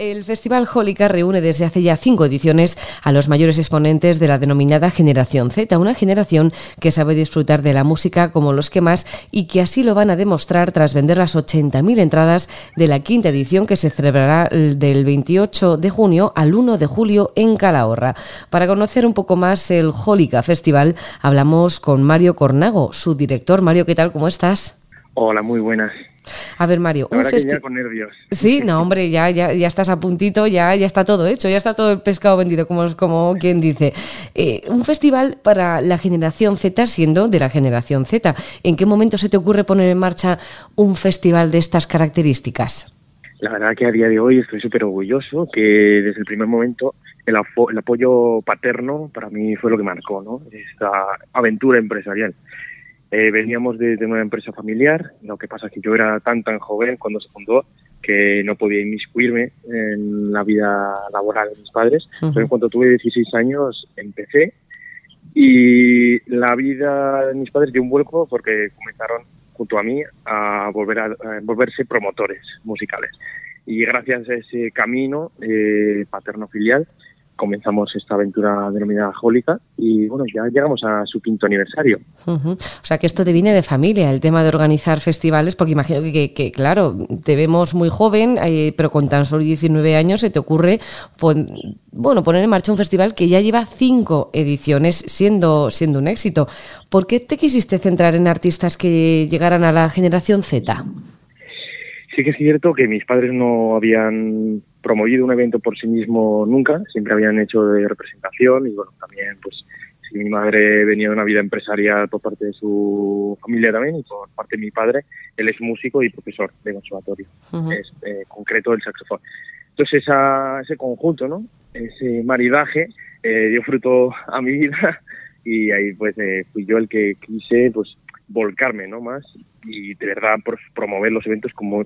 El Festival Jólica reúne desde hace ya cinco ediciones a los mayores exponentes de la denominada Generación Z, una generación que sabe disfrutar de la música como los que más y que así lo van a demostrar tras vender las 80.000 entradas de la quinta edición que se celebrará del 28 de junio al 1 de julio en Calahorra. Para conocer un poco más el Jólica Festival, hablamos con Mario Cornago, su director. Mario, ¿qué tal? ¿Cómo estás? Hola, muy buenas. A ver, Mario, un festival con nervios. Sí, no, hombre, ya, ya, ya estás a puntito, ya, ya está todo hecho, ya está todo el pescado vendido, como, como quien dice. Eh, un festival para la generación Z, siendo de la generación Z. ¿En qué momento se te ocurre poner en marcha un festival de estas características? La verdad que a día de hoy estoy súper orgulloso que desde el primer momento el, el, apoyo paterno para mí fue lo que marcó ¿no? esta aventura empresarial. Eh, veníamos de, una empresa familiar, lo que pasa es que yo era tan tan joven cuando se fundó que no podía inmiscuirme en la vida laboral de mis padres. Pero en cuanto tuve 16 años empecé y la vida de mis padres dio un vuelco porque comenzaron junto a mí a volver a, volverse promotores musicales. Y gracias a ese camino eh, paterno-filial comenzamos esta aventura denominada Jólica y bueno, ya llegamos a su quinto aniversario. O sea que esto te viene de familia, el tema de organizar festivales, porque imagino que, claro, te vemos muy joven, eh, pero con tan solo 19 años se te ocurre bueno, poner en marcha un festival que ya lleva cinco ediciones siendo, siendo un éxito. ¿Por qué te quisiste centrar en artistas que llegaran a la generación Z? Sí que es cierto que mis padres no habían promovido un evento por sí mismo nunca, siempre habían hecho de representación y bueno, también pues si mi madre venía de una vida empresarial por parte de su familia también y por parte de mi padre, él es músico y profesor de conservatorio, es eh, concreto el saxofón. Entonces esa, ese conjunto, ¿no? ese maridaje eh, dio fruto a mi vida y ahí pues eh, fui yo el que quise pues volcarme no más y de verdad pues, promover los eventos como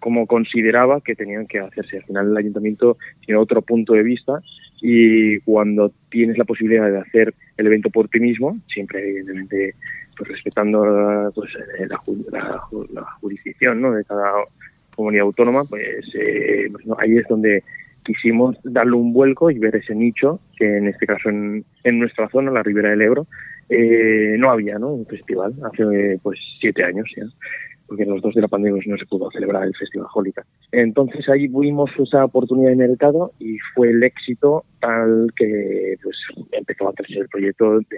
como consideraba que tenían que hacerse. Al final el ayuntamiento tiene otro punto de vista y cuando tienes la posibilidad de hacer el evento por ti mismo, siempre evidentemente pues respetando pues, la, jurisdicción ¿no? de cada comunidad autónoma, pues, eh, pues ahí es donde quisimos darle un vuelco y ver ese nicho que en este caso en, en nuestra zona, la Ribera del Ebro, eh, no había ¿no? un festival hace pues siete años ya porque los dos de la pandemia no se pudo celebrar el Festival Jólica. Entonces ahí vimos esa oportunidad de mercado y fue el éxito tal que pues, empezó a crecer el proyecto de,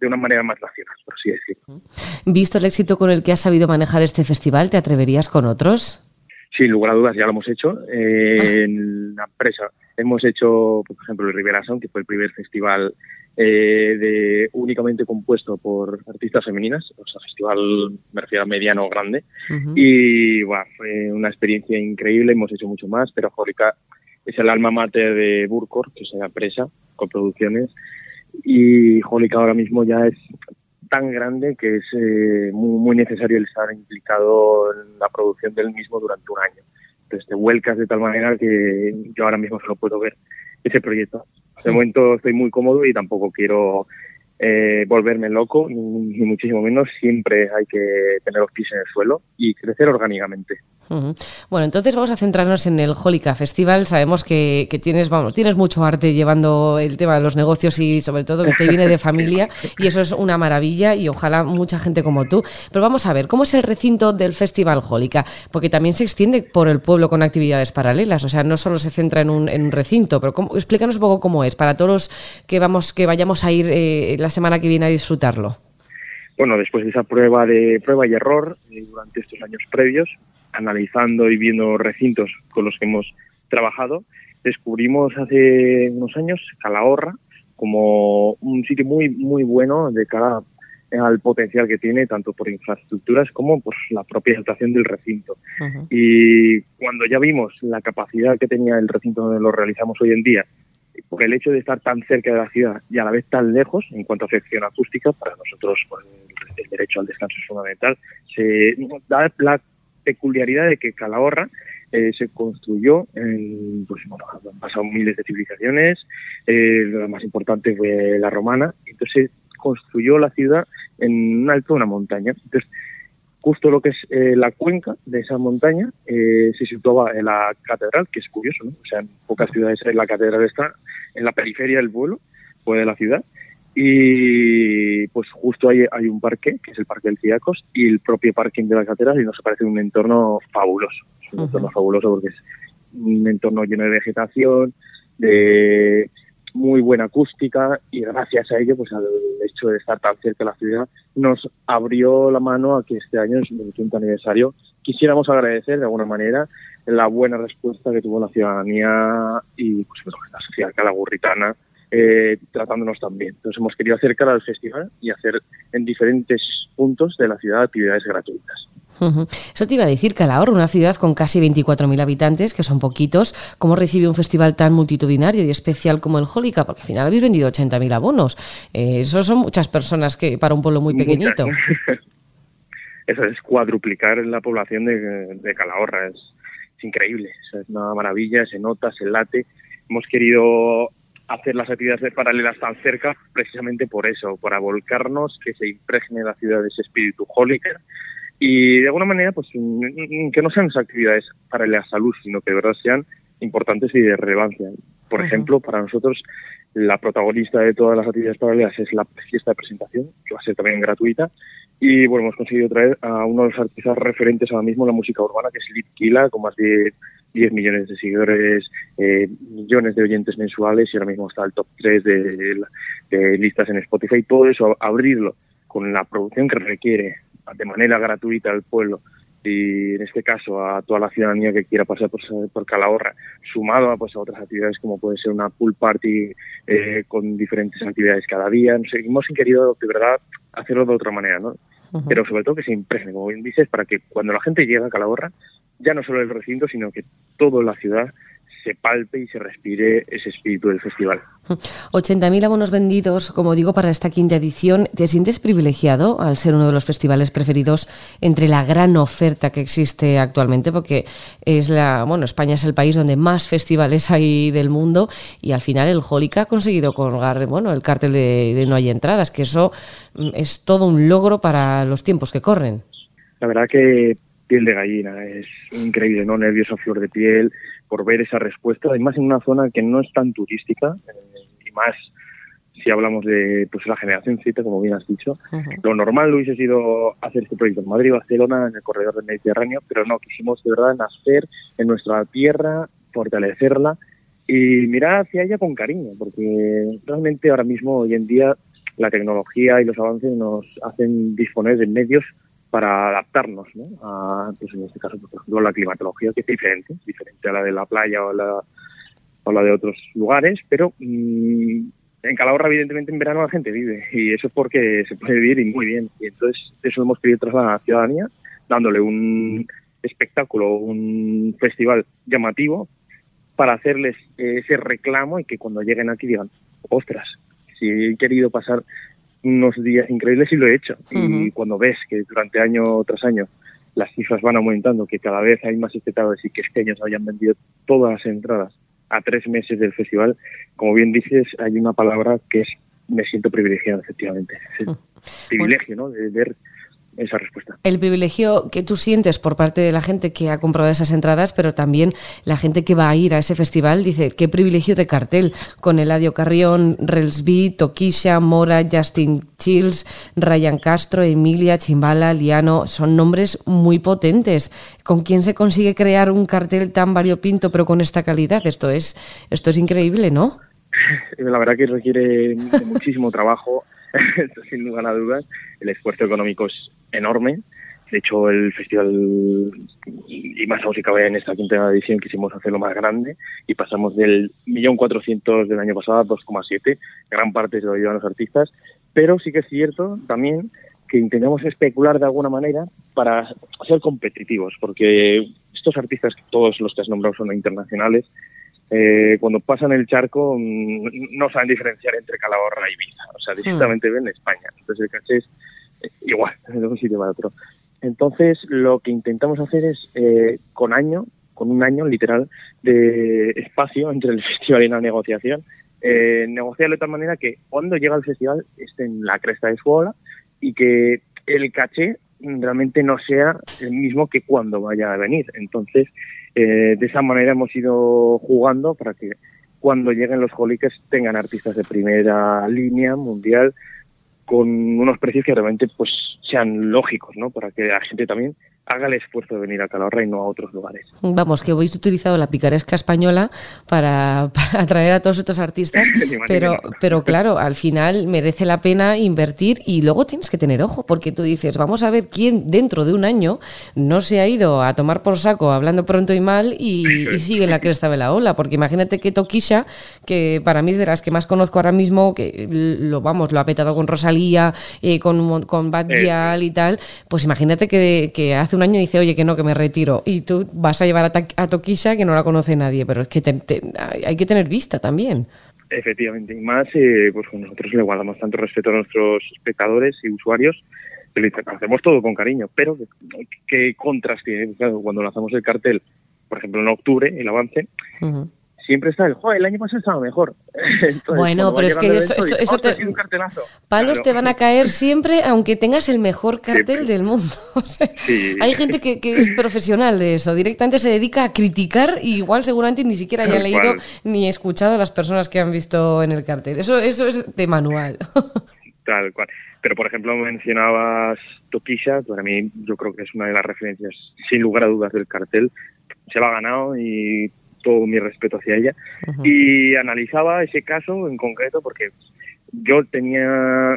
de una manera más nacional, por así decirlo. Visto el éxito con el que has sabido manejar este festival, ¿te atreverías con otros? Sin lugar a dudas, ya lo hemos hecho. Eh, en la empresa hemos hecho, por ejemplo, el Rivera Sound, que fue el primer festival eh, de únicamente compuesto por artistas femeninas, o sea, festival me refiero a mediano o grande, y bueno, fue una experiencia increíble, hemos hecho mucho más, pero Jórica es el alma mater de Burkor, que es la empresa con producciones, y Jólica ahora mismo ya es tan grande que es eh, muy, muy necesario el estar implicado en la producción del mismo durante un año. Entonces te vuelcas de tal manera que yo ahora mismo solo puedo ver ese proyecto. De momento estoy muy cómodo y tampoco quiero eh, volverme loco, ni, muchísimo menos. Siempre hay que tener los pies en el suelo y crecer orgánicamente. Bueno, entonces vamos a centrarnos en el Holica Festival. Sabemos que, tienes, vamos, tienes mucho arte llevando el tema de los negocios y sobre todo que te viene de familia y eso es una maravilla y ojalá mucha gente como tú. Pero vamos a ver, ¿cómo es el recinto del Festival Holica? Porque también se extiende por el pueblo con actividades paralelas, o sea, no solo se centra en un, recinto, pero explícanos un poco cómo es para todos los que, vamos, que vayamos a ir eh, la semana que viene a disfrutarlo. Bueno, después de esa prueba de prueba y error eh, durante estos años previos, analizando y viendo recintos con los que hemos trabajado, descubrimos hace unos años Calahorra como un sitio muy muy bueno de cara al potencial que tiene tanto por infraestructuras como por la propia situación del recinto. Y cuando ya vimos la capacidad que tenía el recinto donde lo realizamos hoy en día por el hecho de estar tan cerca de la ciudad y a la vez tan lejos en cuanto a afección acústica, para nosotros pues, el derecho al descanso es fundamental, se da la peculiaridad de que Calahorra eh, se construyó, en, pues bueno, han pasado miles de civilizaciones, eh, la más importante fue la romana, entonces construyó la ciudad en un alto de una montaña. Entonces, justo lo que es eh, la cuenca de esa montaña se situaba en la catedral, que es curioso, ¿no? O sea, en pocas ciudades la catedral está en la periferia del pueblo o de la ciudad. Y pues justo ahí hay un parque, que es el Parque del Ciacos, y el propio parking de la catedral, y nos parece un entorno fabuloso. Es un entorno fabuloso porque es un entorno lleno de vegetación, de muy buena acústica y gracias a ello, pues al hecho de estar tan cerca de la ciudad, nos abrió la mano a que este año, es el quinto aniversario, quisiéramos agradecer de alguna manera la buena respuesta que tuvo la ciudadanía y pues, la sociedad calagurritana eh, tratándonos también. Entonces hemos querido acercar al festival y hacer en diferentes puntos de la ciudad actividades gratuitas. Eso te iba a decir, Calahorra, una ciudad con casi 24.000 habitantes, que son poquitos, ¿cómo recibe un festival tan multitudinario y especial como el Jólica? Porque al final habéis vendido 80.000 abonos. Eh, eso son muchas personas que para un pueblo muy pequeñito. Eso es cuadruplicar la población de, Calahorra. Es, increíble, es una maravilla, se nota, se late. Hemos querido hacer las actividades paralelas tan cerca precisamente por eso, para volcarnos, que se impregne la ciudad de ese espíritu jólica y de alguna manera pues que no sean actividades para la salud, sino que de verdad sean importantes y de relevancia. Por ejemplo, para nosotros la protagonista de todas las actividades paralelas es la fiesta de presentación, que va a ser también gratuita. Y bueno, hemos conseguido traer a uno de los artistas referentes ahora mismo en la música urbana, que es Lip Kila, con más de 10 millones de seguidores, eh, millones de oyentes mensuales y ahora mismo está el top 3 de, de listas en Spotify. Todo eso, abrirlo con la producción que requiere de manera gratuita al pueblo y en este caso a toda la ciudadanía que quiera pasar por, por Calahorra, sumado a, pues, a otras actividades como puede ser una pool party eh, con diferentes actividades cada día. No sé, hemos querido de verdad hacerlo de otra manera, ¿no? Pero sobre todo que se impregne, como bien dices, para que cuando la gente llega a Calahorra, ya no solo el recinto, sino que toda la ciudad se palpe y se respire ese espíritu del festival. 80.000 abonos vendidos, como digo, para esta quinta edición. ¿Te sientes privilegiado al ser uno de los festivales preferidos entre la gran oferta que existe actualmente? Porque es la, bueno, España es el país donde más festivales hay del mundo y al final el Jólica ha conseguido colgar, bueno, el cártel de, de no hay entradas, que eso mm, es todo un logro para los tiempos que corren. La verdad que piel de gallina, es increíble, ¿no? Nervios a flor de piel, por ver esa respuesta, además en una zona que no es tan turística eh, y más si hablamos de pues la generación Z, como bien has dicho. Lo normal lo hubiese sido hacer este proyecto en Madrid, Barcelona, en el corredor del Mediterráneo, pero no, quisimos de verdad nacer en nuestra tierra, fortalecerla y mirar hacia ella con cariño, porque realmente ahora mismo, hoy en día, la tecnología y los avances nos hacen disponer de medios para adaptarnos ¿no? a, pues en este caso, por ejemplo, la climatología, que es diferente, diferente a la de la playa o la, la de otros lugares, pero mm, en Calahorra, evidentemente, en verano la gente vive, y eso es porque se puede vivir y muy bien. Y entonces, eso hemos querido trasladar a la ciudadanía, dándole un espectáculo, un festival llamativo, para hacerles ese reclamo y que cuando lleguen aquí digan, ostras, si he querido pasar unos días increíbles y lo he hecho. Y cuando ves que durante año tras año las cifras van aumentando, que cada vez hay más espectadores y que este año se hayan vendido todas las entradas a tres meses del festival, como bien dices, hay una palabra que es me siento privilegiado, efectivamente. privilegio, ¿no? De ver esa respuesta. El privilegio que tú sientes por parte de la gente que ha comprado esas entradas, pero también la gente que va a ir a ese festival dice, qué privilegio de cartel, con Eladio Carrión, Relsby, Toquisha, Mora, Justin Chills, Ryan Castro, Emilia, Chimbala, Liano, son nombres muy potentes. ¿Con quién se consigue crear un cartel tan variopinto pero con esta calidad? Esto es, esto es increíble, ¿no? La verdad que requiere muchísimo trabajo, sin lugar a dudas. El esfuerzo económico es enorme. De hecho, el festival, y más aún si cabe en esta quinta edición, quisimos hacerlo más grande y pasamos del millón cuatrocientos del año pasado a 2,7. Gran parte se lo llevan los artistas, pero sí que es cierto también que intentamos especular de alguna manera para ser competitivos, porque estos artistas, todos los que has nombrado son internacionales, eh, cuando pasan el charco mm, no saben diferenciar entre Calahorra y Ibiza, o sea, directamente ven España. Entonces el caché es igual, de un sitio para otro. Entonces, lo que intentamos hacer es, eh, con año, con un año literal de espacio entre el festival y la negociación, eh, negociarlo de tal manera que cuando llega el festival esté en la cresta de su ola y que el caché realmente no sea el mismo que cuando vaya a venir. Entonces, eh, de esa manera hemos ido jugando para que cuando lleguen los Holiques tengan artistas de primera línea mundial con unos precios que realmente pues sean lógicos, ¿no? Para que la gente también haga el esfuerzo de venir a Calahorra y no a otros lugares. Vamos, que habéis utilizado la picaresca española para, atraer a todos estos artistas, pero, pero claro, al final merece la pena invertir y luego tienes que tener ojo, porque tú dices, vamos a ver quién dentro de un año no se ha ido a tomar por saco hablando pronto y mal y, sigue la cresta de la ola, porque imagínate que Toquisha, que para mí es de las que más conozco ahora mismo, que lo vamos, lo ha petado con Rosalía, eh, con, con Bad y tal, pues imagínate que, que hace un año dice, oye, que no, que me retiro, y tú vas a llevar a, a Toquisa que no la conoce nadie, pero es que hay que tener vista también. Efectivamente, y más, eh, pues nosotros le guardamos tanto respeto a nuestros espectadores y usuarios, que lo hacemos todo con cariño, pero ¿qué, contras tiene? cuando lanzamos el cartel, por ejemplo en octubre, el avance, siempre está el, joder, el año pasado estaba mejor. bueno, pero es que eso, eso, te... Palos te van a caer siempre, aunque tengas el mejor cartel del mundo. Hay gente que, es profesional de eso, directamente se dedica a criticar y igual seguramente ni siquiera haya leído ni escuchado a las personas que han visto en el cartel. Eso, eso es de manual. Tal cual. Pero, por ejemplo, mencionabas Tokisha, para mí yo creo que es una de las referencias, sin lugar a dudas, del cartel. Se lo ha ganado y todo mi respeto hacia ella. Y analizaba ese caso en concreto porque yo tenía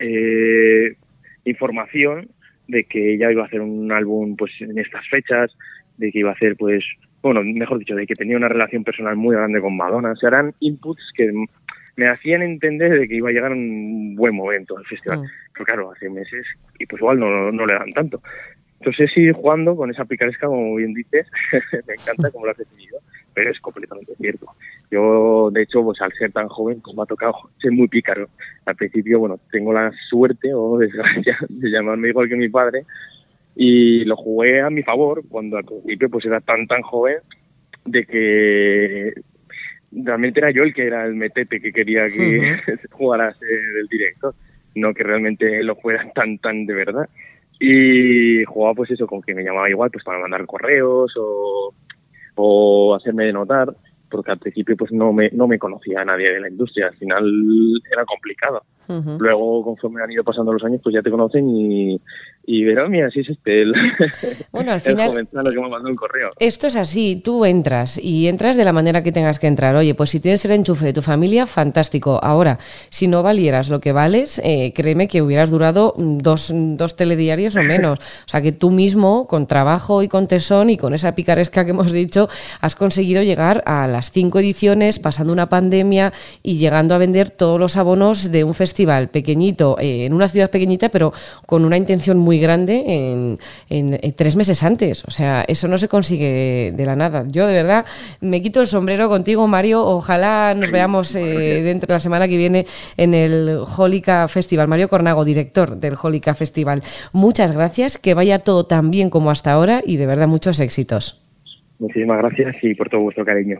eh, información de que ella iba a hacer un álbum pues en estas fechas, de que iba a hacer pues, bueno, mejor dicho, de que tenía una relación personal muy grande con Madonna. O sea, eran inputs que me hacían entender de que iba a llegar un buen momento al festival. Pero claro, hace meses y pues igual no, no le dan tanto. Entonces sí, jugando con esa picaresca, como bien dices, me encanta como lo has definido pero es completamente cierto. Yo, de hecho, pues al ser tan joven, como ha tocado ser muy pícaro. Al principio, bueno, tengo la suerte o desgracia de llamarme igual que mi padre y lo jugué a mi favor cuando al principio pues era tan tan joven de que realmente era yo el que era el metete que quería que jugara a ser el director, no que realmente lo fuera tan tan de verdad. Y jugaba pues eso con que me llamaba igual pues para mandar correos o o hacerme notar, porque al principio pues no me, no me conocía a nadie de la industria, al final era complicado. Luego, conforme han ido pasando los años, pues ya te conocen y, y verán, mira, si es este el, bueno, al final, que me mandó un correo. Esto es así, tú entras y entras de la manera que tengas que entrar. Oye, pues si tienes el enchufe de tu familia, fantástico. Ahora, si no valieras lo que vales, eh, créeme que hubieras durado dos, dos telediarios o menos. O sea, que tú mismo, con trabajo y con tesón y con esa picaresca que hemos dicho, has conseguido llegar a las cinco ediciones, pasando una pandemia y llegando a vender todos los abonos de un festival pequeñito, eh, en una ciudad pequeñita, pero con una intención muy grande en, tres meses antes. O sea, eso no se consigue de la nada. Yo de verdad me quito el sombrero contigo, Mario. Ojalá nos veamos eh, dentro de la semana que viene en el Holica Festival. Mario Cornago, director del Holica Festival. Muchas gracias, que vaya todo tan bien como hasta ahora y de verdad muchos éxitos. Muchísimas gracias y por todo vuestro cariño.